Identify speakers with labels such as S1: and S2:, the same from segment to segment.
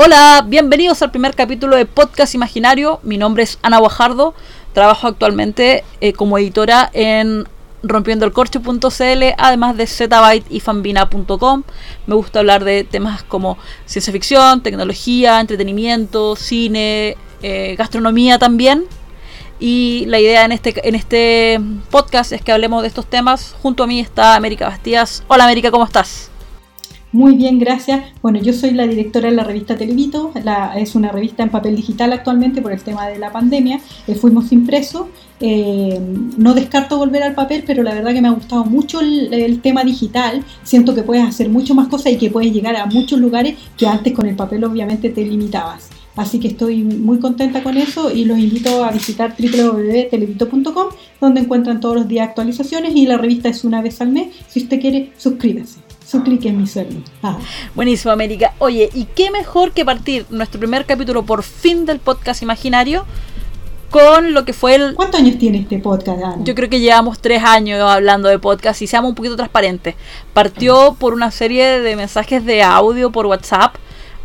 S1: Hola, bienvenidos al primer capítulo de Podcast Imaginario. Mi nombre es Ana Guajardo. Trabajo actualmente eh, como editora en rompiendoelcorche.cl, además de Zbyte y Fambina.com. Me gusta hablar de temas como ciencia ficción, tecnología, entretenimiento, cine, eh, gastronomía también. Y la idea en este, en este podcast es que hablemos de estos temas. Junto a mí está América Bastías. Hola América, ¿cómo estás?
S2: Muy bien, gracias. Bueno, yo soy la directora de la revista Televito, es una revista en papel digital actualmente por el tema de la pandemia. Eh, fuimos impresos. Eh, no descarto volver al papel, pero la verdad que me ha gustado mucho el, tema digital. Siento que puedes hacer mucho más cosas y que puedes llegar a muchos lugares que antes con el papel obviamente te limitabas. Así que estoy muy contenta con eso y los invito a visitar www.televito.com donde encuentran todos los días actualizaciones y la revista es una vez al mes. Si usted quiere, suscríbase su clic en mi sueño. Ah.
S1: Buenísimo, América. Oye, ¿y qué mejor que partir nuestro primer capítulo por fin del podcast imaginario con lo que fue el...
S2: ¿Cuántos años tiene este podcast, Ana?
S1: Yo creo que llevamos tres años hablando de podcast y seamos un poquito transparentes. Partió por una serie de mensajes de audio por WhatsApp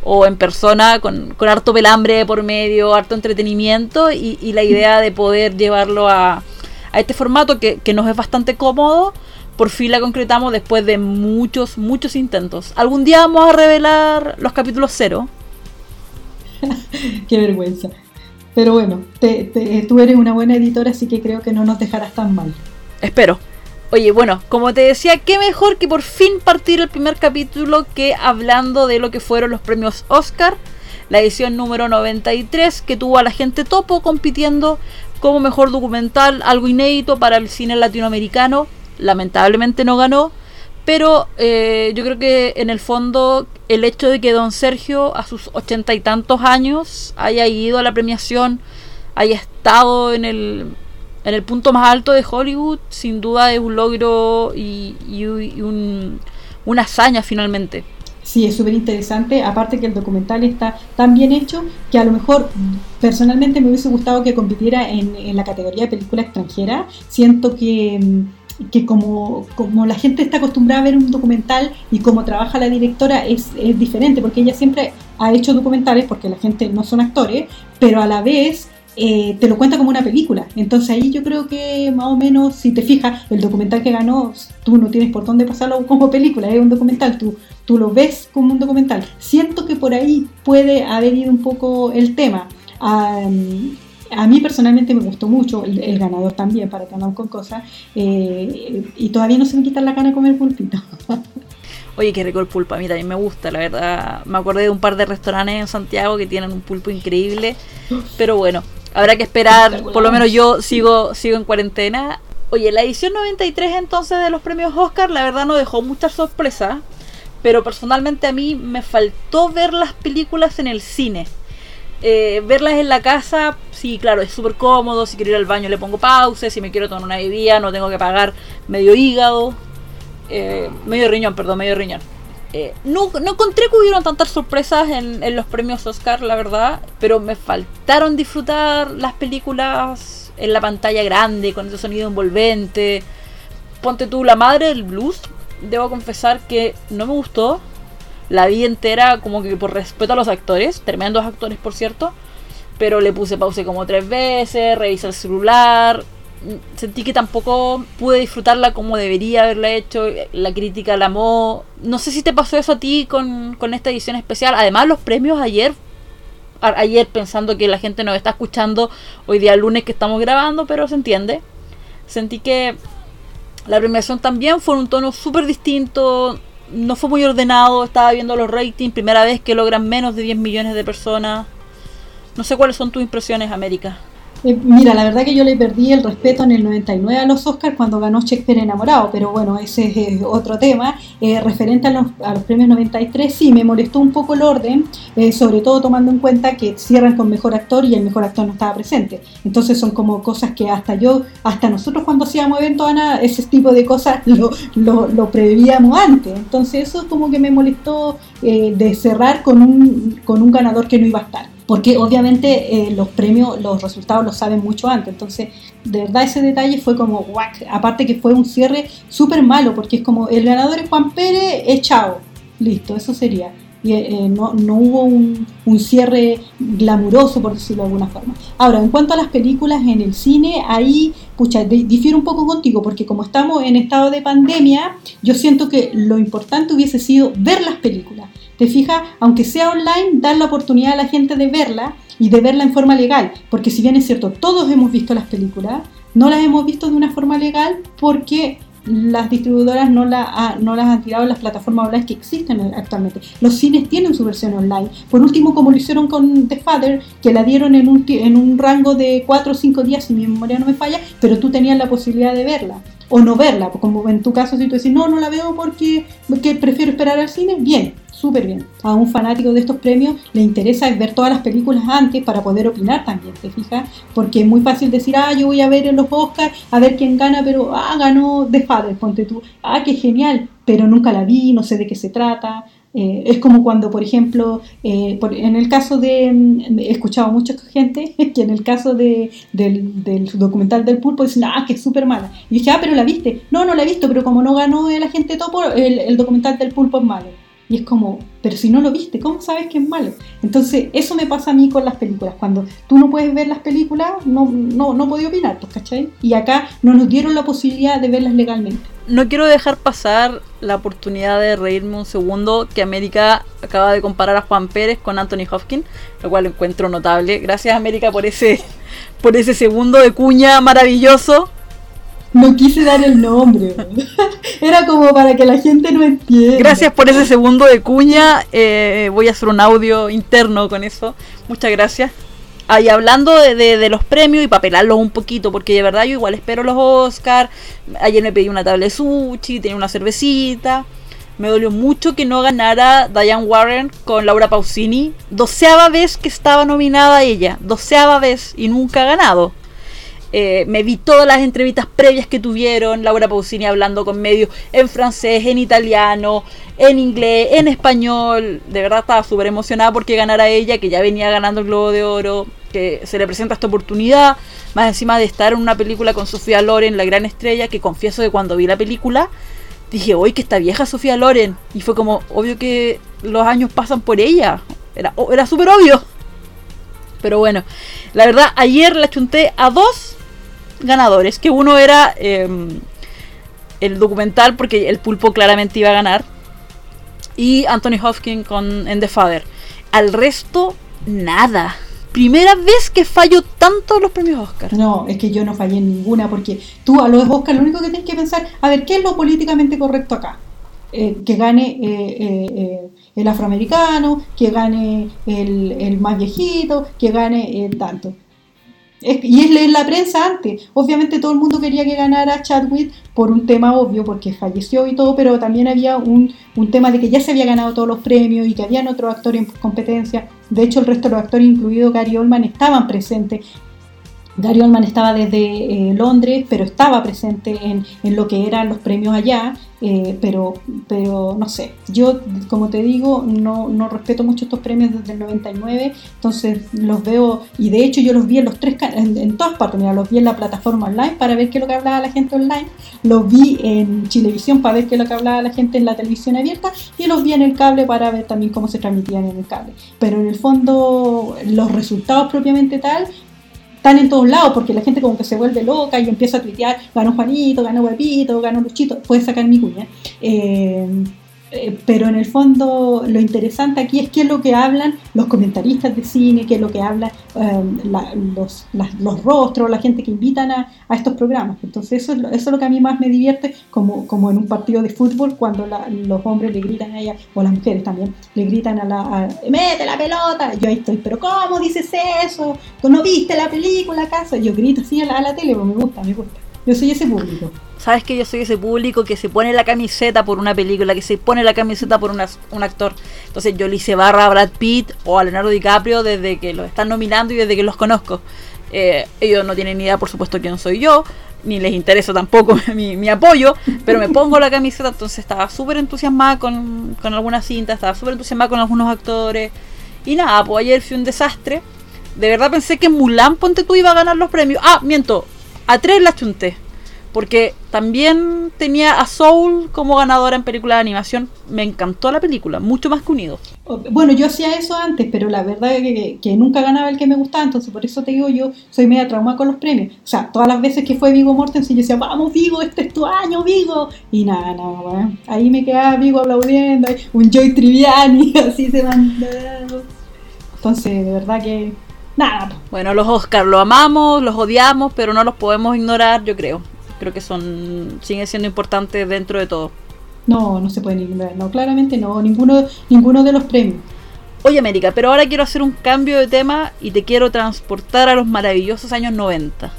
S1: o en persona con, harto pelambre por medio, harto entretenimiento y, la idea de poder llevarlo a, a este formato que, que nos es bastante cómodo por fin la concretamos después de muchos, muchos intentos. Algún día vamos a revelar los capítulos cero.
S2: Qué vergüenza. Pero bueno, tú eres una buena editora, así que creo que no nos dejarás tan mal.
S1: Espero. Oye, bueno, como te decía, qué mejor que por fin partir el primer capítulo que hablando de lo que fueron los premios Oscar, la edición número 93, que tuvo a la gente topo compitiendo como mejor documental, algo inédito para el cine latinoamericano lamentablemente no ganó, pero eh, yo creo que en el fondo el hecho de que don Sergio a sus ochenta y tantos años haya ido a la premiación, haya estado en el, en el punto más alto de Hollywood, sin duda es un logro y, un, una hazaña finalmente.
S2: Sí, es súper interesante. Aparte que el documental está tan bien hecho que a lo mejor personalmente me hubiese gustado que compitiera en, en la categoría de película extranjera. Siento que mm, que como, como la gente está acostumbrada a ver un documental y como trabaja la directora es, es, diferente, porque ella siempre ha hecho documentales, porque la gente no son actores, pero a la vez eh, te lo cuenta como una película. Entonces ahí yo creo que más o menos, si te fijas, el documental que ganó, tú no tienes por dónde pasarlo como película, es un documental, tú, tú lo ves como un documental. Siento que por ahí puede haber ido un poco el tema a mí personalmente me gustó mucho, el, ganador también, para que andamos con cosas, eh, y todavía no se me quita la gana comer pulpito.
S1: Oye, qué rico el pulpo, a mí también me gusta, la verdad. Me acordé de un par de restaurantes en Santiago que tienen un pulpo increíble, pero bueno, habrá que esperar, por lo menos yo sigo, sigo en cuarentena. Oye, la edición 93 entonces de los premios Oscar, la verdad no dejó muchas sorpresas, pero personalmente a mí me faltó ver las películas en el cine. Eh, verlas en la casa, sí, claro, es súper cómodo. Si quiero ir al baño le pongo pausa. Si me quiero tomar una bebida, no tengo que pagar medio hígado. Eh, medio riñón, perdón, medio riñón. Eh, no, no, encontré que hubieron tantas sorpresas en, en, los premios Oscar, la verdad. Pero me faltaron disfrutar las películas en la pantalla grande, con ese sonido envolvente. Ponte tú, La Madre del Blues. Debo confesar que no me gustó la vi entera como que por respeto a los actores, tremendos actores por cierto, pero le puse pause como tres veces, revisé el celular, sentí que tampoco pude disfrutarla como debería haberla hecho, la crítica la amó, no sé si te pasó eso a ti con, con esta edición especial, además los premios ayer ayer pensando que la gente nos está escuchando hoy día lunes que estamos grabando, pero se entiende. Sentí que la premiación también fue un tono súper distinto, no fue muy ordenado, estaba viendo los ratings, primera vez que logran menos de 10 millones de personas. No sé cuáles son tus impresiones, América.
S2: Eh, mira, la verdad que yo le perdí el respeto en el 99 a los Oscars cuando ganó Shakespeare enamorado, pero bueno, ese es eh, otro tema. Eh, referente a los, a los, premios 93, sí, me molestó un poco el orden, sobre todo tomando en cuenta que cierran con mejor actor y el mejor actor no estaba presente. Entonces son como cosas que hasta yo, hasta nosotros cuando hacíamos eventos, Ana, ese tipo de cosas lo, lo, lo prevíamos antes. Entonces eso como que me molestó de cerrar con un, con un ganador que no iba a estar porque obviamente eh, los premios, los resultados los saben mucho antes. Entonces, de verdad ese detalle fue como guac. Aparte que fue un cierre súper malo, porque es como el ganador es Juan Pérez, es chao. Listo, eso sería. y eh, no, no, hubo un, un, cierre glamuroso, por decirlo de alguna forma. Ahora, en cuanto a las películas en el cine, ahí, pucha, difiero un poco contigo, porque como estamos en estado de pandemia, yo siento que lo importante hubiese sido ver las películas. ¿Te fijas? Aunque sea online, dar la oportunidad a la gente de verla y de verla en forma legal, porque si bien es cierto, todos hemos visto las películas, no las hemos visto de una forma legal porque las distribuidoras no, no las han tirado en las plataformas online que existen actualmente. Los cines tienen su versión online. Por último, como lo hicieron con The Father, que la dieron en un, en un rango de 4 o 5 días, si mi memoria no me falla, pero tú tenías la posibilidad de verla o no verla, como en tu caso si tú dices, no, no la veo porque, porque prefiero esperar al cine, bien, súper bien. A un fanático de estos premios le interesa ver todas las películas antes para poder opinar también, ¿te fijas? Porque es muy fácil decir, ah, yo voy a ver en los Oscars a ver quién gana, pero, ah, ganó The Father, ponte tú, ah, qué genial, pero nunca la vi, no sé de qué se trata. Eh, es como cuando, por ejemplo, eh, en el caso de, mm, he escuchado a mucha gente que en el caso de, del, del, documental del pulpo dicen, ah, que es súper mala. Y dije, ah, pero la viste. No, no la he visto, pero como no ganó el agente topo, el, el documental del pulpo es malo. Y es como, pero si no lo viste, ¿cómo sabes que es malo? Entonces, eso me pasa a mí con las películas. Cuando tú no puedes ver las películas, no, no, no podía opinar, pues, ¿cachai? Y acá no nos dieron la posibilidad de verlas legalmente.
S1: No quiero dejar pasar la oportunidad de reírme un segundo que América acaba de comparar a Juan Pérez con Anthony Hopkins, lo cual encuentro notable. Gracias América por ese, por ese segundo de cuña maravilloso.
S2: No quise dar el nombre. Era como para que la gente no entienda.
S1: Gracias por ese segundo de cuña. Eh, voy a hacer un audio interno con eso. Muchas gracias. Ahí hablando de, los premios y para pelarlos un poquito, porque de verdad yo igual espero los Oscars. Ayer me pedí una tabla de sushi, tenía una cervecita. Me dolió mucho que no ganara Diane Warren con Laura Pausini. Doceava vez que estaba nominada ella. Doceava vez y nunca ha ganado. Eh, me vi todas las entrevistas previas que tuvieron, Laura Pausini hablando con medios en francés, en italiano, en inglés, en español. De verdad estaba súper emocionada porque ganara ella, que ya venía ganando el Globo de Oro, que se le presenta esta oportunidad, más encima de estar en una película con Sofía Loren, la gran estrella, que confieso que cuando vi la película dije, hoy que está vieja Sofía Loren. Y fue como, obvio que los años pasan por ella. Era, era súper obvio. Pero bueno, la verdad, ayer la chunté a dos ganadores, que uno era em, el documental, porque el pulpo claramente iba a ganar, y Anthony Hopkins con En The Father. Al resto, nada. Primera vez que fallo tanto los premios Oscar.
S2: No, es que yo no fallé en ninguna, porque tú a los Oscar lo único que tienes que pensar, a ver, ¿qué es lo políticamente correcto acá? Eh, que gane eh, eh, el afroamericano, que gane el, el, más viejito, que gane tanto y es leer la prensa antes. Obviamente todo el mundo quería que ganara Chadwick por un tema obvio, porque falleció y todo, pero también había un, un tema de que ya se había ganado todos los premios y que habían otros actores en competencia. De hecho, el resto de los actores, incluido Gary Oldman, estaban presentes. Gary Oldman estaba desde eh, Londres, pero estaba presente en, lo que eran los premios allá, eh, pero, pero no sé, yo como te digo, no, no, respeto mucho estos premios desde el 99, entonces los veo, y de hecho yo los vi en los tres en, en todas partes, mira, los vi en la plataforma online para ver qué es lo que hablaba la gente online, los vi en Chilevisión para ver qué es lo que hablaba la gente en la televisión abierta, y los vi en el cable para ver también cómo se transmitían en el cable. Pero en el fondo, los resultados propiamente tal, están en todos lados porque la gente como que se vuelve loca y empieza a tuitear, ganó Juanito, ganó Guapito, ganó Luchito, puede sacar mi cuña. Eh, eh, pero en el fondo lo interesante aquí es qué es lo que hablan los comentaristas de cine, qué es lo que hablan em, los, los, rostros, la gente que invitan a, a estos programas. Entonces eso es, lo, eso es lo que a mí más me divierte, como, como en un partido de fútbol, cuando los hombres le gritan a ella, o las mujeres también, le gritan a la, mete la pelota, yo ahí estoy, pero ¿cómo dices eso? ¿Tú no viste la película acaso? Yo grito así a la, la tele, pero me gusta, me gusta. Yo soy ese público.
S1: Sabes que yo soy ese público que se pone la camiseta por una película, que se pone la camiseta por un actor. Entonces yo le hice barra a Brad Pitt o a Leonardo DiCaprio desde que los están nominando y desde que los conozco. Eh, ellos no tienen ni idea, por supuesto, quién soy yo, ni les interesa tampoco mi, apoyo, pero me pongo la camiseta, entonces estaba súper entusiasmada con, con algunas cintas, estaba súper entusiasmada con algunos actores. Y nada, pues ayer fue un desastre. De verdad pensé que Mulan, ponte tú, iba a ganar los premios. Ah, miento, a tres la chunté Porque también tenía a Soul como ganadora en película de animación. Me encantó la película, mucho más que Unidos.
S2: Bueno, yo hacía eso antes, pero la verdad es que, que, nunca ganaba el que me gustaba, entonces por eso te digo, yo soy media trauma con los premios. O sea, todas las veces que fue Vigo Mortensen, yo decía, vamos Vigo, este es tu año, Vigo. Y nada, nada, bueno, ahí me quedaba Vigo aplaudiendo, un Joy Triviani, así se mandaba. Entonces, de verdad que nada.
S1: Bueno, los Oscar lo amamos, los odiamos, pero no los podemos ignorar, yo creo creo que son siguen siendo importantes dentro de todo.
S2: No, no se pueden ignorar, no, claramente no, ninguno, ninguno de los premios.
S1: Oye América, pero ahora quiero hacer un cambio de tema y te quiero transportar a los maravillosos años 90.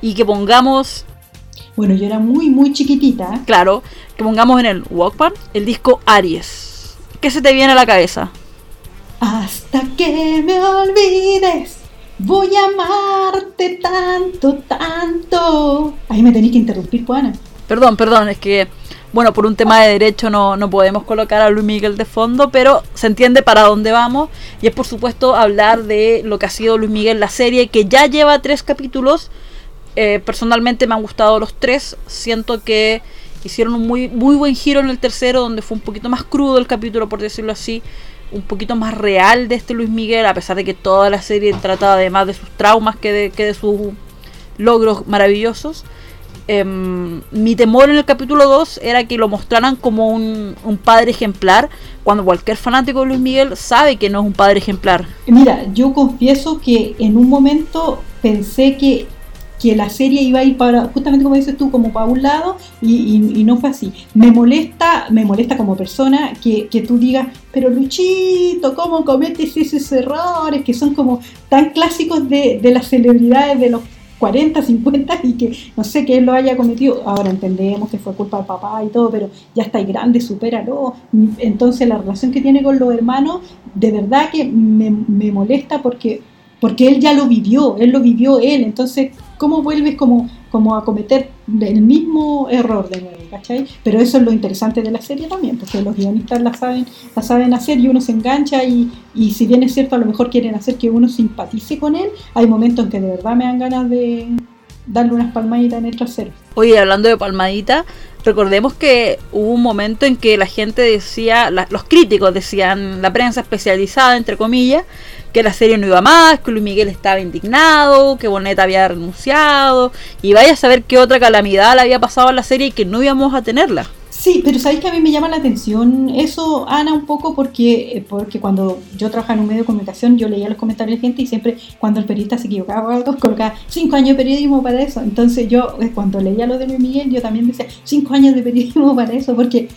S1: Y que pongamos...
S2: Bueno, yo era muy, muy chiquitita.
S1: Claro, que pongamos en el Walkman el disco Aries. ¿Qué se te viene a la cabeza?
S2: Hasta que me olvides Voy a amarte tanto, tanto. Ahí me tenéis que interrumpir, Juana.
S1: Perdón, perdón, es que, bueno, por un tema de derecho no, no podemos colocar a Luis Miguel de fondo, pero se entiende para dónde vamos. Y es por supuesto hablar de lo que ha sido Luis Miguel, la serie, que ya lleva tres capítulos. Eh, personalmente me han gustado los tres. Siento que hicieron un muy, muy buen giro en el tercero, donde fue un poquito más crudo el capítulo, por decirlo así un poquito más real de este Luis Miguel, a pesar de que toda la serie trata además de sus traumas que de, que de sus logros maravillosos. Em, mi temor en el capítulo 2 era que lo mostraran como un, un, padre ejemplar, cuando cualquier fanático de Luis Miguel sabe que no es un padre ejemplar.
S2: Mira, yo confieso que en un momento pensé que que la serie iba a ir para, justamente como dices tú, como para un lado y, no fue así. Me molesta, me molesta como persona que, tú digas, pero Luchito, ¿cómo cometes esos errores que son como tan clásicos de, de las celebridades de los 40, 50 y que no sé que él lo haya cometido. Ahora entendemos que fue culpa del papá y todo, pero ya está grande, supéralo. Entonces la relación que tiene con los hermanos, de verdad que me, me molesta porque porque él ya lo vivió, él lo vivió él, entonces, ¿cómo vuelves como, como a cometer el mismo error de nuevo? ¿cachai? Pero eso es lo interesante de la serie también, porque los guionistas la saben, la saben hacer y uno se engancha y, y si bien es cierto, a lo mejor quieren hacer que uno simpatice con él, hay momentos en que de verdad me dan ganas de darle unas palmaditas en el trasero.
S1: Oye, hablando de palmaditas, recordemos que hubo un momento en que la gente decía, los críticos decían, la prensa especializada, entre comillas, que la serie no iba más, que Luis Miguel estaba indignado, que Boneta había renunciado, y vaya a saber qué otra calamidad le había pasado a la serie y que no íbamos a tenerla.
S2: Sí, pero sabéis que a mí me llama la atención eso, Ana, un poco porque, eh, porque cuando yo trabajaba en un medio de comunicación, yo leía los comentarios de gente y siempre cuando el periodista se equivocaba algo, colocaba cinco años de periodismo para eso. Entonces yo, eh, cuando leía lo de Luis Miguel, yo también decía cinco años de periodismo para eso, porque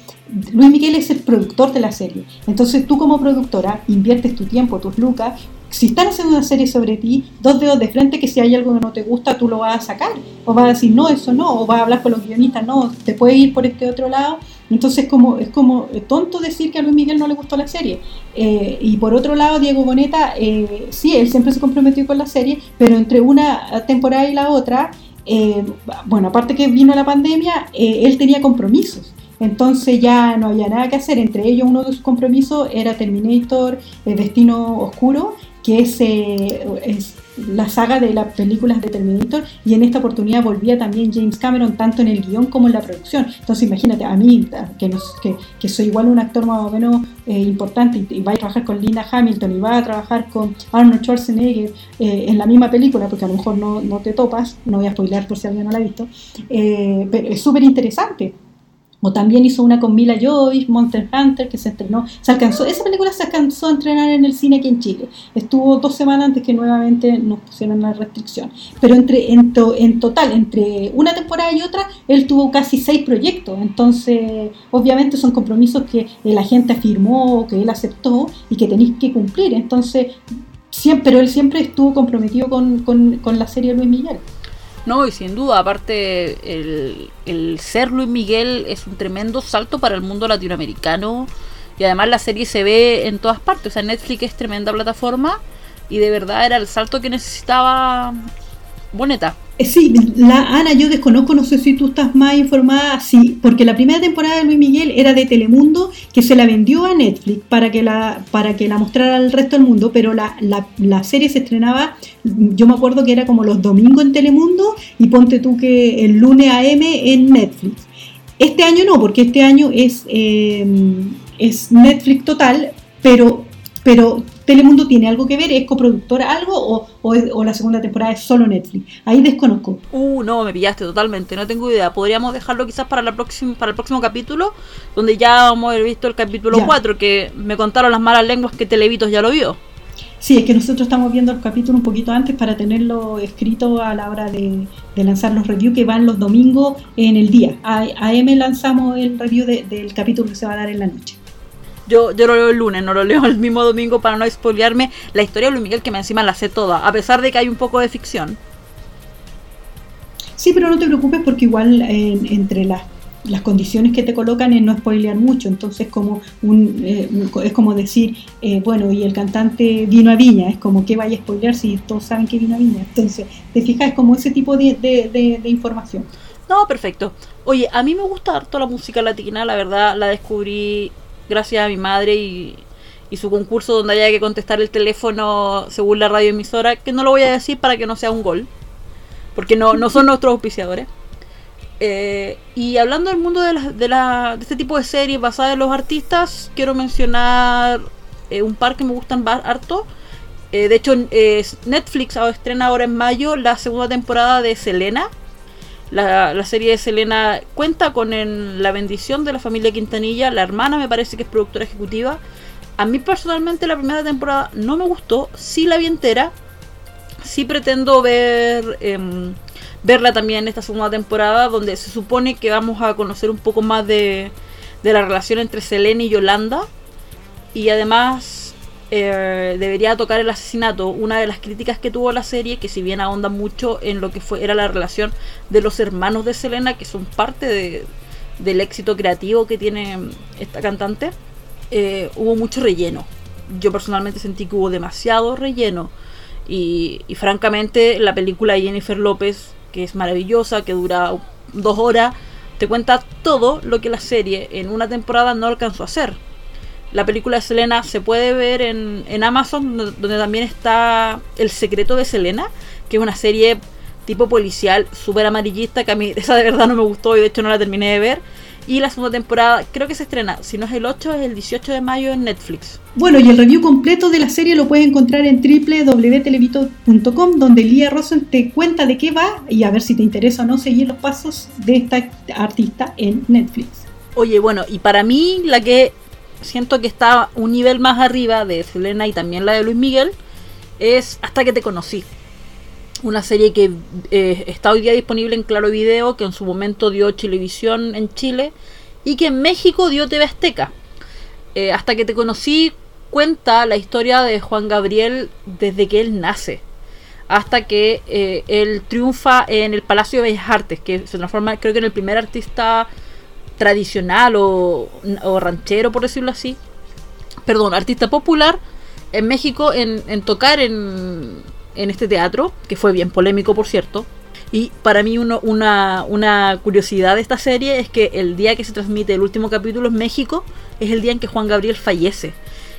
S2: Luis Miguel es el productor de la serie. Entonces tú como productora inviertes tu tiempo, tus lucas, si están haciendo una serie sobre ti, dos dedos de frente que si hay algo que no te gusta, tú lo vas a sacar. O vas a decir, no, eso no. O vas a hablar con los guionistas, no, te puede ir por este otro lado. Entonces como, es como tonto decir que a Luis Miguel no le gustó la serie. Eh, y por otro lado, Diego Boneta, eh, sí, él siempre se comprometió con la serie, pero entre una temporada y la otra, eh, bueno, aparte que vino la pandemia, él tenía compromisos. Entonces ya no había nada que hacer. Entre ellos, uno de sus compromisos era Terminator, El Destino Oscuro, que eh, es, la saga de las películas de Terminator y en esta oportunidad volvía también James Cameron tanto en el guion como en la producción. Entonces imagínate, a mí, que, que, soy igual un actor más o menos eh, importante y, va a trabajar con Linda Hamilton y va a trabajar con Arnold Schwarzenegger eh, en la misma película, porque a lo mejor no, no, te topas, no voy a spoiler por si alguien no la ha visto, pero es súper interesante o también hizo una con Mila Jovovich, Monster Hunter, que se estrenó. Se alcanzó, esa película se alcanzó a entrenar en el cine aquí en Chile. Estuvo dos semanas antes que nuevamente nos pusieron la restricción. Pero entre en, en total, entre una temporada y otra, él tuvo casi seis proyectos. Entonces, obviamente son compromisos que la gente afirmó, que él aceptó y que tenéis que cumplir. Entonces, siempre, pero él siempre estuvo comprometido con, con, con la serie Luis Miguel.
S1: No, y sin duda, aparte, el, ser Luis Miguel es un tremendo salto para el mundo latinoamericano. Y además la serie se ve en todas partes. O sea, Netflix es tremenda plataforma. Y de verdad era el salto que necesitaba Boneta.
S2: Eh, sí, la Ana, yo desconozco, no sé si tú estás más informada, sí, porque la primera temporada de Luis Miguel era de Telemundo, que se la vendió a Netflix para que la, para que la mostrara al resto del mundo, pero la, la, la serie se estrenaba, yo me acuerdo que era como los domingos en Telemundo y ponte tú que el lunes AM en Netflix. Este año no, porque este año es, eh, es Netflix total, pero, pero Telemundo tiene algo que ver, es coproductora algo o, o, la segunda temporada es solo Netflix. Ahí desconozco.
S1: Uh, no, me pillaste totalmente, no tengo idea. Podríamos dejarlo quizás para, la próxima, para el próximo capítulo, donde ya hemos a haber visto el capítulo 4, que me contaron las malas lenguas que Televitos ya lo vio.
S2: Sí, es que nosotros estamos viendo el capítulo un poquito antes para tenerlo escrito a la hora de, lanzar los reviews que van los domingos en el día. A, M lanzamos el review del capítulo que se va a dar en la noche.
S1: Yo, yo lo leo el lunes, no lo leo el mismo domingo para no spoilearme la historia de Luis Miguel, que me encima la sé toda, a pesar de que hay un poco de ficción.
S2: Sí, pero no te preocupes porque igual entre las las condiciones que te colocan es no spoilear mucho, entonces como un, eh, es como decir, eh, bueno, y el cantante vino a Viña, es como que vaya a spoilear si todos saben que vino a Viña, entonces te fijas, es como ese tipo de, de, información.
S1: No, perfecto. Oye, a mí me gusta harto la música latina, la verdad la descubrí gracias a mi madre y, y su concurso donde haya que contestar el teléfono según la radioemisora, que no lo voy a decir para que no sea un gol, porque no, no son nuestros auspiciadores. Eh, y hablando del mundo de, de, la, de, este tipo de series basadas en los artistas, quiero mencionar eh, un par que me gustan harto. Eh, de hecho, Netflix estrena ahora en mayo la segunda temporada de Selena. La, la serie de Selena cuenta con la bendición de la familia Quintanilla. La hermana me parece que es productora ejecutiva. A mí personalmente la primera temporada no me gustó. Sí la vi entera. Sí pretendo ver em, verla también en esta segunda temporada, donde se supone que vamos a conocer un poco más de, de la relación entre Selene y Yolanda. Y además eh, debería tocar el asesinato, una de las críticas que tuvo la serie, que si bien ahonda mucho en lo que fue era la relación de los hermanos de Selena, que son parte de, del éxito creativo que tiene esta cantante, eh, hubo mucho relleno. Yo personalmente sentí que hubo demasiado relleno. Y, y francamente la película de Jennifer López que es maravillosa, que dura dos horas, te cuenta todo lo que la serie en una temporada no alcanzó a hacer. La película de Selena se puede ver en, en Amazon, donde también está El secreto de Selena, que es una serie tipo policial súper amarillista, que a mí esa de verdad no me gustó y de hecho no la terminé de ver y la segunda temporada creo que se estrena, si no es el 8, es el 18 de mayo en Netflix.
S2: Bueno, y el review completo de la serie lo puedes encontrar en www.televito.com, donde Lía Rosen te cuenta de qué va y a ver si te interesa o no seguir los pasos de esta artista en Netflix.
S1: Oye, bueno, y para mí la que siento que está un nivel más arriba de Selena y también la de Luis Miguel es Hasta que te conocí una serie que eh, está hoy día disponible en Claro Video, que en su momento dio Televisión en Chile y que en México dio TV Azteca. Eh, hasta que te conocí, cuenta la historia de Juan Gabriel desde que él nace hasta que eh, él triunfa en el Palacio de Bellas Artes, que se transforma creo que en el primer artista tradicional o, o ranchero, por decirlo así. Perdón, artista popular en México en, en tocar en, en este teatro, que fue bien polémico por cierto. Y para mí uno, una, una, curiosidad de esta serie es que el día que se transmite el último capítulo en México es el día en que Juan Gabriel fallece.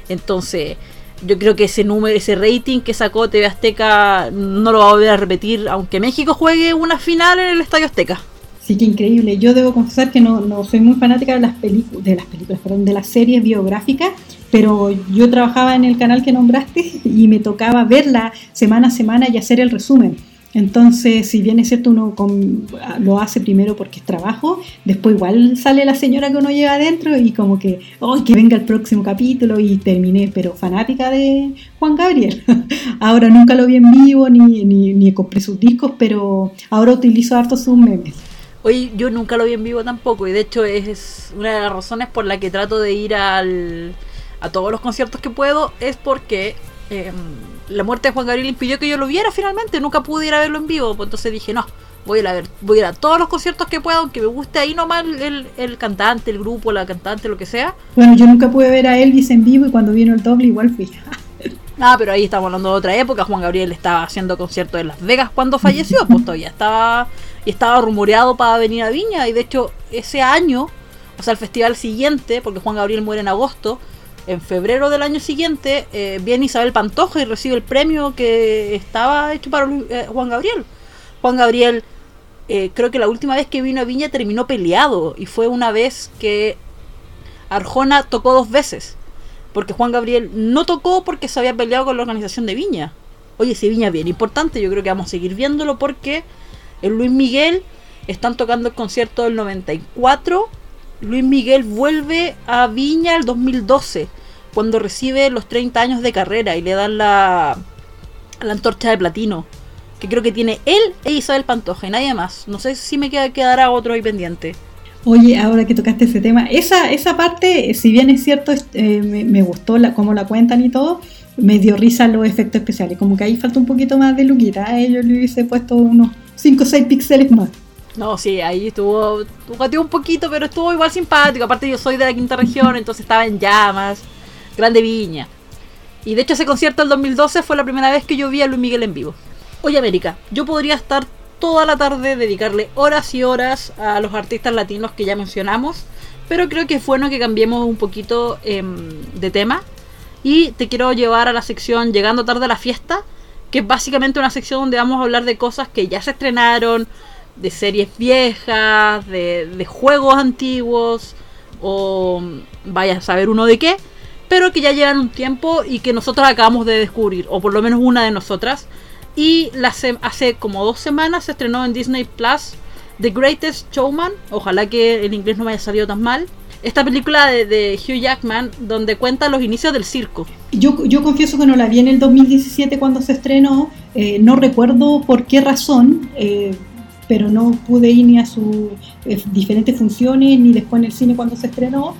S1: Entonces, yo creo que ese número, ese rating que sacó TV Azteca no lo va a volver a repetir, aunque México juegue una final en el Estadio Azteca.
S2: Sí, que increíble. Yo debo confesar que no, no soy muy fanática de las, de las películas, perdón, de las series biográficas, pero yo trabajaba en el canal que nombraste y me tocaba verla semana a semana y hacer el resumen. Entonces, si bien es cierto, uno lo hace primero porque es trabajo, después igual sale la señora que uno lleva adentro y como que, ¡ay, que venga el próximo capítulo! Y terminé, pero fanática de Juan Gabriel. ahora nunca lo vi en vivo ni, ni, ni compré sus discos, pero ahora utilizo harto sus memes.
S1: Oye, yo nunca lo vi en vivo tampoco y de hecho es una de las razones por la que trato de ir al a todos los conciertos que puedo es porque em, la muerte de Juan Gabriel impidió que yo lo viera finalmente, nunca pude ir a verlo en vivo, pues entonces dije, no, voy a ir a ver, voy a ir a todos los conciertos que pueda, aunque me guste ahí nomás el, el cantante, el grupo, la cantante, lo que sea.
S2: Bueno, yo nunca pude ver a Elvis en vivo y cuando vino el doble igual fui.
S1: Ah, pero ahí estamos hablando de otra época. Juan Gabriel estaba haciendo conciertos en Las Vegas cuando falleció, pues todavía estaba, y estaba rumoreado para venir a Viña. Y de hecho, ese año, o sea, el festival siguiente, porque Juan Gabriel muere en agosto, en febrero del año siguiente eh, viene Isabel Pantoja y recibe el premio que estaba hecho para eh, Juan Gabriel. Juan Gabriel, eh, creo que la última vez que vino a Viña terminó peleado y fue una vez que Arjona tocó dos veces. Porque Juan Gabriel no tocó porque se había peleado con la organización de Viña. Oye, si Viña es bien importante, yo creo que vamos a seguir viéndolo porque en Luis Miguel están tocando el concierto del 94 Luis Miguel vuelve a Viña el 2012, cuando recibe los 30 años de carrera y le dan la, la antorcha de platino. Que creo que tiene él e Isabel Pantoja y nadie más. No sé si me queda, quedará otro ahí pendiente.
S2: Oye, ahora que tocaste ese tema, esa, esa parte, si bien es cierto, eh, me, gustó la, cómo la cuentan y todo, me dio risa los efectos especiales. Como que ahí falta un poquito más de luquita. A ellos le hubiese puesto unos 5 o 6 píxeles más.
S1: No, sí, ahí estuvo, estuvo un poquito, pero estuvo igual simpático. Aparte yo soy de la quinta región, entonces estaba en llamas, grande viña. Y de hecho ese concierto del 2012 fue la primera vez que yo vi a Luis Miguel en vivo. Oye América, yo podría estar toda la tarde dedicarle horas y horas a los artistas latinos que ya mencionamos, pero creo que es bueno que cambiemos un poquito em, de tema. Y te quiero llevar a la sección Llegando tarde a la fiesta, que es básicamente una sección donde vamos a hablar de cosas que ya se estrenaron, de series viejas, de, juegos antiguos, o vaya a saber uno de qué, pero que ya llevan un tiempo y que nosotros acabamos de descubrir, o por lo menos una de nosotras. Y la hace como dos semanas se estrenó en Disney Plus The Greatest Showman. Ojalá que el inglés no me haya salido tan mal. Esta película de, Hugh Jackman, donde cuenta los inicios del circo.
S2: Yo, yo confieso que no la vi en el 2017 cuando se estrenó. Eh, no recuerdo por qué razón. Eh, pero no pude ir ni a sus eh, diferentes funciones, ni después en el cine cuando se estrenó.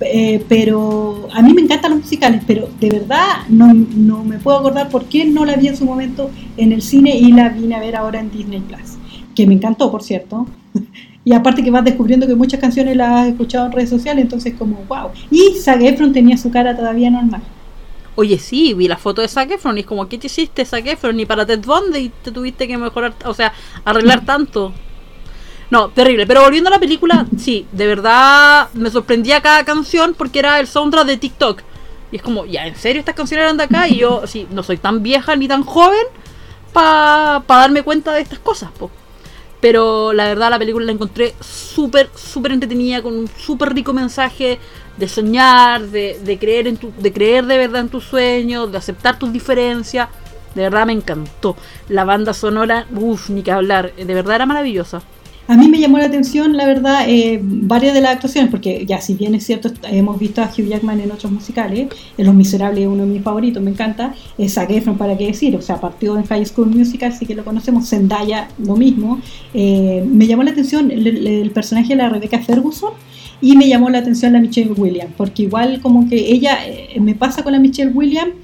S2: Eh, pero a mí me encantan los musicales, pero de verdad no, no, me puedo acordar por qué no la vi en su momento en el cine y la vine a ver ahora en Disney Plus, que me encantó, por cierto. y aparte que vas descubriendo que muchas canciones las has escuchado en redes sociales, entonces como wow. Y Zac Efron tenía su cara todavía normal.
S1: Oye, sí, vi la foto de Zac Efron y es como, ¿qué te hiciste Zac Efron? Ni para Ted Bundy te tuviste que mejorar, o sea, arreglar tanto. No, terrible. Pero volviendo a la película, sí, de verdad me sorprendía cada canción porque era el soundtrack de TikTok. Y es como, ya, ¿en serio estas canciones eran de acá? Y yo, sí, no soy tan vieja ni tan joven para darme cuenta de estas cosas, po. Pero la verdad la película la encontré súper, súper entretenida, con un súper rico mensaje de soñar, de, creer en tu, de creer de verdad en tus sueños, de aceptar tus diferencias. De verdad me encantó. La banda sonora, uff, ni que hablar, de verdad era maravillosa.
S2: A mí me llamó la atención, la verdad, eh, varias de las actuaciones, porque ya si bien es cierto, hemos visto a Hugh Jackman en otros musicales, en Los Miserables es uno de mis favoritos, me encanta, es Zac Efron, para qué decir, o sea, partió en High School Musical, así que lo conocemos, Zendaya, lo mismo. Eh, me llamó la atención el, el, personaje de la Rebecca Ferguson, y me llamó la atención la Michelle Williams, porque igual como que ella, eh, me pasa con la Michelle Williams,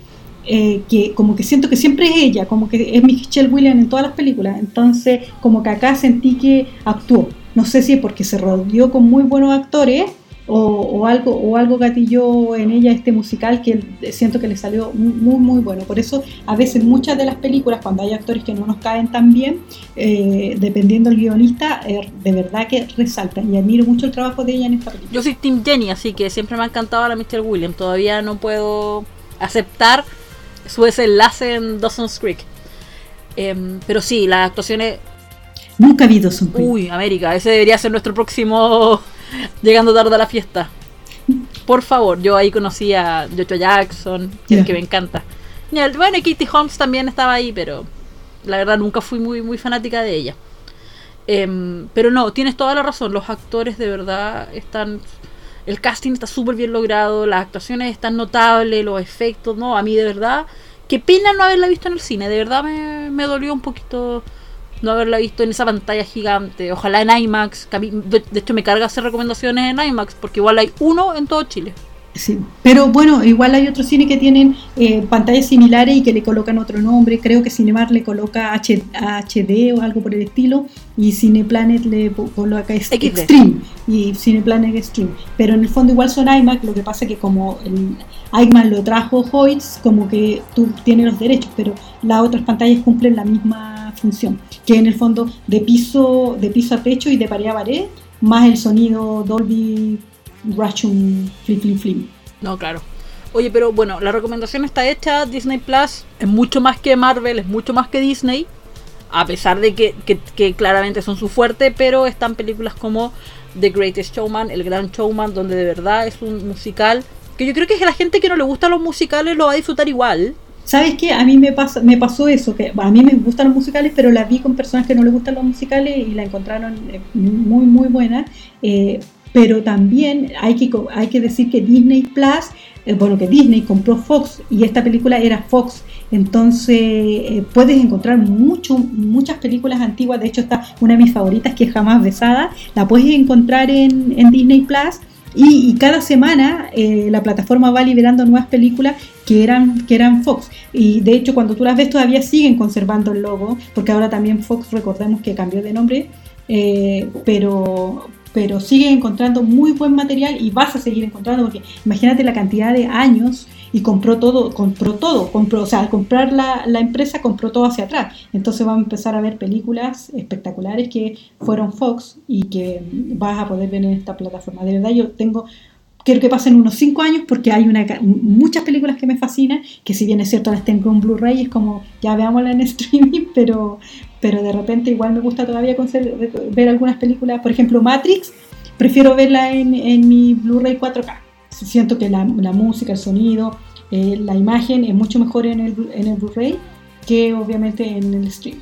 S2: eh, que como que siento que siempre es ella, como que es Michelle Williams en todas las películas, entonces como que acá sentí que actuó, no sé si es porque se rodeó con muy buenos actores, o, algo o algo gatilló en ella este musical que siento que le salió muy muy bueno. Por eso a veces muchas de las películas cuando hay actores que no nos caen tan bien eh, dependiendo del guionista eh, de verdad que resaltan y admiro mucho el trabajo de ella en esta película.
S1: Yo soy Tim Jenny así que siempre me ha encantado la Mr. William todavía no puedo aceptar su desenlace en Dawson's Creek em, pero sí las actuaciones
S2: nunca habido Dawson's
S1: Creek uy América ese debería ser nuestro próximo llegando tarde a la fiesta. Por favor, yo ahí conocí a Jojo Jackson, que, me encanta. bueno, Kitty Holmes también estaba ahí, pero la verdad nunca fui muy, muy fanática de ella. Em, pero no, tienes toda la razón, los actores de verdad están... El casting está súper bien logrado, las actuaciones están notables, los efectos, no, a mí de verdad... Qué pena no haberla visto en el cine, de verdad me, me dolió un poquito no haberla visto en esa pantalla gigante. Ojalá en IMAX. de, hecho, me carga hacer recomendaciones en IMAX porque igual hay uno en todo Chile.
S2: Sí, pero bueno, igual hay otros cines que tienen eh, pantallas similares y que le colocan otro nombre. Creo que Cinemar le coloca H, HD o algo por el estilo y Cineplanet le coloca Extreme y Cineplanet Extreme. Pero en el fondo igual son iMac, lo que pasa que como el iMac lo trajo Hoyts, como que tú tienes los derechos, pero las otras pantallas cumplen la misma función, que en el fondo de piso, de piso a techo y de pared a pared, más el sonido Dolby Ratchum Flip Flip Flip.
S1: No, claro. Oye, pero bueno, la recomendación está hecha. Disney Plus es mucho más que Marvel, es mucho más que Disney. A pesar de que, que, claramente son su fuerte, pero están películas como The Greatest Showman, El Gran Showman, donde de verdad es un musical que yo creo que la gente que no le gustan los musicales lo va a disfrutar igual.
S2: ¿Sabes qué? A mí me, pasa, me pasó eso, que a mí me gustan los musicales, pero la vi con personas que no les gustan los musicales y la encontraron eh, muy, muy buena. Eh, pero también hay que, hay que decir que Disney Plus, eh, bueno, que Disney compró Fox y esta película era Fox, entonces eh, puedes encontrar mucho, muchas películas antiguas, de hecho está una de mis favoritas que es Jamás Besada, la puedes encontrar en, Disney Plus. Y, cada semana eh, la plataforma va liberando nuevas películas que eran, que eran Fox. Y de hecho, cuando tú las ves, todavía siguen conservando el logo, porque ahora también Fox, recordemos que cambió de nombre. pero, pero sigue encontrando muy buen material y vas a seguir encontrando, porque imagínate la cantidad de años y compró todo, compró todo, compró, o sea, al comprar la, la, empresa compró todo hacia atrás. Entonces vamos a empezar a ver películas espectaculares que fueron Fox y que vas a poder ver en esta plataforma. De verdad yo tengo quiero que pasen unos 5 años porque hay una, muchas películas que me fascinan, que si bien es cierto las tengo en Blu-ray, es como ya veámosla en streaming, pero, pero de repente igual me gusta todavía ver algunas películas, por ejemplo Matrix, prefiero verla en, en mi Blu-ray 4K. Siento que la, la música, el sonido, eh, la imagen es mucho mejor en el, en el Blu-ray que obviamente en el stream.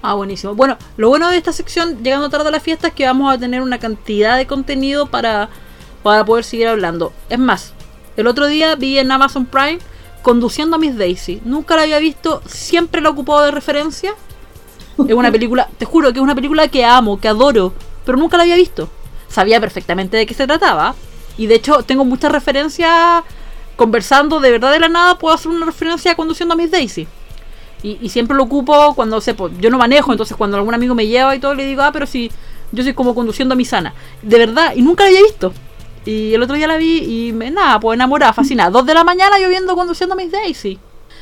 S1: Ah, buenísimo. Bueno, lo bueno de esta sección, llegando tarde a la fiesta, es que vamos a tener una cantidad de contenido para, para poder seguir hablando. Es más, el otro día vi en Amazon Prime conduciendo a Miss Daisy. Nunca la había visto, siempre la ocupado de referencia. Es una película, te juro que es una película que amo, que adoro, pero nunca la había visto. Sabía perfectamente de qué se trataba. Y de hecho tengo muchas referencias conversando de verdad de la nada. Puedo hacer una referencia conduciendo a Miss Daisy. Y, siempre lo ocupo cuando sé, pues, yo no manejo, entonces cuando algún amigo me lleva y todo, le digo, ah, pero si yo soy como conduciendo a mi sana. De verdad, y nunca la había visto. Y el otro día la vi y me, nada, pues enamorada, fascinada. Dos de la mañana lloviendo conduciendo a Miss Daisy.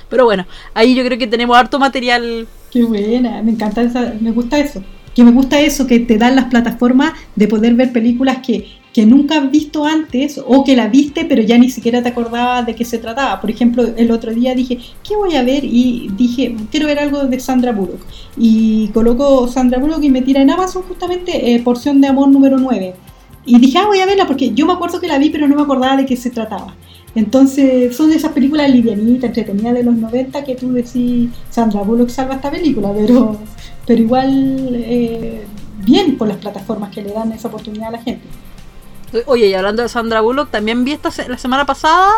S1: Pero bueno, ahí yo creo que tenemos harto material
S2: Qué buena, me encanta esa, me gusta eso. Que me gusta eso, que te dan las plataformas de poder ver películas que, que nunca has visto antes o que la viste pero ya ni siquiera te acordabas de qué se trataba. Por ejemplo, el otro día dije, ¿qué voy a ver? Y dije, quiero ver algo de Sandra Bullock. Y coloco Sandra Bullock y me tira en Amazon justamente eh, Porción de Amor número 9. Y dije, ah, voy a verla porque yo me acuerdo que la vi pero no me acordaba de qué se trataba. Entonces, son esas películas livianitas, entretenidas de los 90 que tú decís, Sandra Bullock salva esta película, pero, pero igual eh, bien por las plataformas que le dan esa oportunidad a la gente.
S1: Oye, y hablando de Sandra Bullock, también vi esta la semana pasada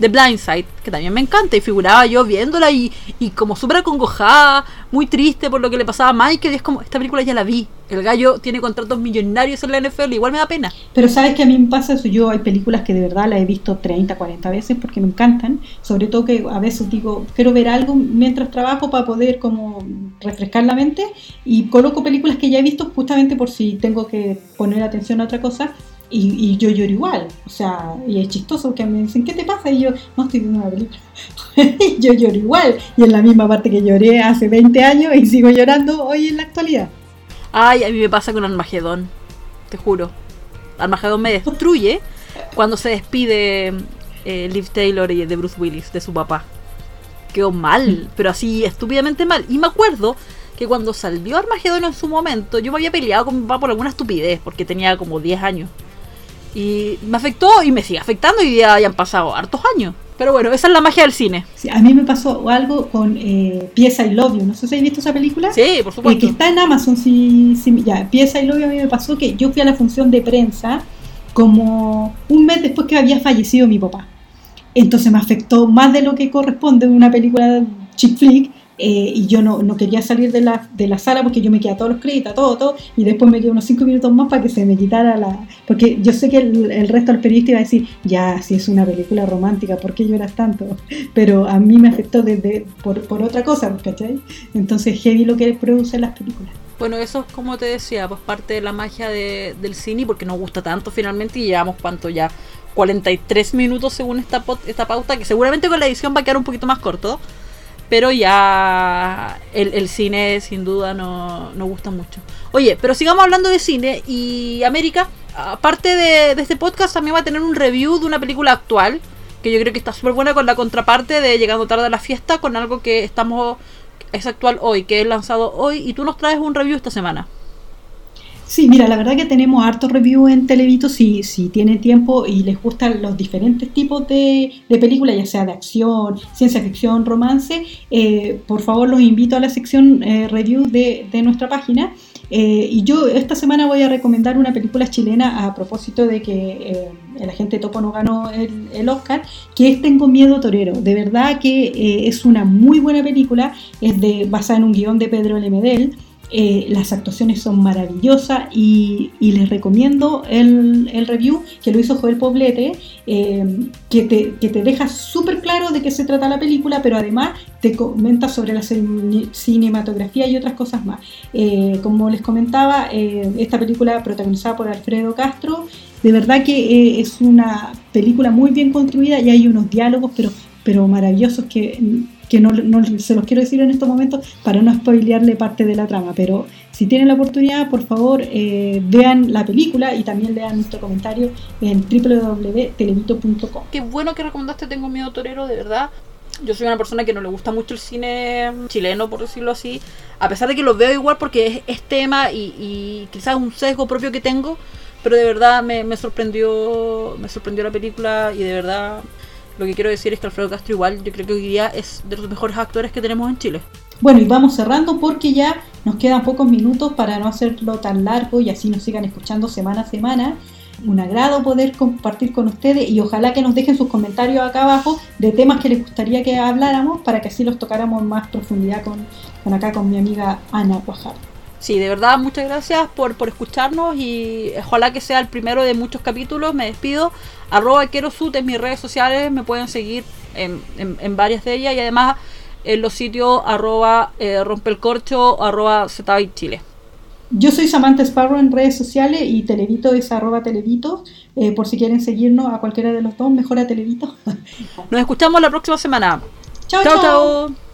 S1: The Blind Side, que también me encanta, y figuraba yo viéndola y, y como súper acongojada, muy triste por lo que le pasaba a Michael, y es como, esta película ya la vi, el gallo tiene contratos millonarios en la NFL, igual me da pena.
S2: Pero sabes que a mí me pasa eso, yo hay películas que de verdad la he visto 30, 40 veces porque me encantan, sobre todo que a veces digo, quiero ver algo mientras trabajo para poder como refrescar la mente, y coloco películas que ya he visto justamente por si tengo que poner atención a otra cosa, y, yo lloro igual, o sea, y es chistoso que me dicen, ¿qué te pasa? Y yo, no estoy viendo una película. y yo lloro igual, y en la misma parte que lloré hace 20 años y sigo llorando hoy en la actualidad.
S1: Ay, a mí me pasa con Armagedón, te juro. Armagedón me destruye cuando se despide eh, Liv Taylor y de Bruce Willis, de su papá. Quedó mal, pero así estúpidamente mal. Y me acuerdo que cuando salió Armagedón en su momento, yo me había peleado con mi papá por alguna estupidez, porque tenía como 10 años. Y me afectó y me sigue afectando y ya hayan pasado hartos años. Pero bueno, esa es la magia del cine.
S2: Sí, a mí me pasó algo con eh, Pieza y Love You. No sé si habéis visto esa película.
S1: Sí, por supuesto.
S2: que está en Amazon. Si, ya, Pieza y Love You a mí me pasó que yo fui a la función de prensa como un mes después que había fallecido mi papá. Entonces me afectó más de lo que corresponde una película chick flick eh, y yo no, no, quería salir de la, de la sala porque yo me quedé todos los créditos, todo, todo, y después me quedé unos cinco minutos más para que se me quitara la... Porque yo sé que el, resto del periodista iba a decir, ya, si es una película romántica, ¿por qué lloras tanto? Pero a mí me afectó desde, por, por otra cosa, ¿cachai? Entonces, heavy lo que produce las películas.
S1: Bueno, eso es como te decía, pues parte de la magia de, del cine, porque nos gusta tanto finalmente y llevamos cuánto ya, 43 minutos según esta, esta pauta, que seguramente con la edición va a quedar un poquito más corto, pero ya el, cine sin duda no, nos gusta mucho. Oye, pero sigamos hablando de cine y América, aparte de, de este podcast, también va a tener un review de una película actual, que yo creo que está súper buena con la contraparte de Llegando tarde a la fiesta, con algo que estamos es actual hoy, que es lanzado hoy, y tú nos traes un review esta semana.
S2: Sí, mira, la verdad que tenemos harto review en Televito, si, si tienen tiempo y les gustan los diferentes tipos de, de películas, ya sea de acción, ciencia ficción, romance, eh, por favor los invito a la sección eh, review de, de, nuestra página. Eh, y yo esta semana voy a recomendar una película chilena a propósito de que el agente Topo no ganó el, el, Oscar, que es Tengo Miedo Torero. De verdad que es una muy buena película, es de, basada en un guion de Pedro Lemedel. Eh, las actuaciones son maravillosas y, les recomiendo el, review que lo hizo Joel Poblete, eh, que, te, que, te, deja súper claro de qué se trata la película, pero además te comenta sobre la cinematografía y otras cosas más. Eh, como les comentaba, esta película protagonizada por Alfredo Castro, de verdad que es una película muy bien construida y hay unos diálogos, pero, pero maravillosos que que no, se los quiero decir en estos momentos para no spoilearle parte de la trama, pero si tienen la oportunidad, por favor, eh, vean la película y también lean nuestro comentario en www.televito.com.
S1: Qué bueno que recomendaste Tengo Miedo Torero, de verdad. Yo soy una persona que no le gusta mucho el cine chileno, por decirlo así, a pesar de que lo veo igual porque es, tema y, y, quizás un sesgo propio que tengo, pero de verdad me, me sorprendió me sorprendió la película y de verdad lo que quiero decir es que Alfredo Castro igual yo creo que hoy día es de los mejores actores que tenemos en Chile.
S2: Bueno, y vamos cerrando porque ya nos quedan pocos minutos para no hacerlo tan largo y así nos sigan escuchando semana a semana. Un agrado poder compartir con ustedes y ojalá que nos dejen sus comentarios acá abajo de temas que les gustaría que habláramos para que así los tocáramos más profundidad con, con acá con mi amiga Ana Guajardo.
S1: Sí, de verdad, muchas gracias por, por escucharnos y ojalá que sea el primero de muchos capítulos. Me despido. Arroba Sud en mis redes sociales, me pueden seguir en, en, varias de ellas y además en los sitios arroba eh, rompelcorcho, arroba Chile.
S2: Yo soy Samantha Sparrow en redes sociales y Televito es arroba Televito. Eh, por si quieren seguirnos a cualquiera de los dos, mejor a Televito.
S1: Nos escuchamos la próxima semana.
S2: chao. chao. chao.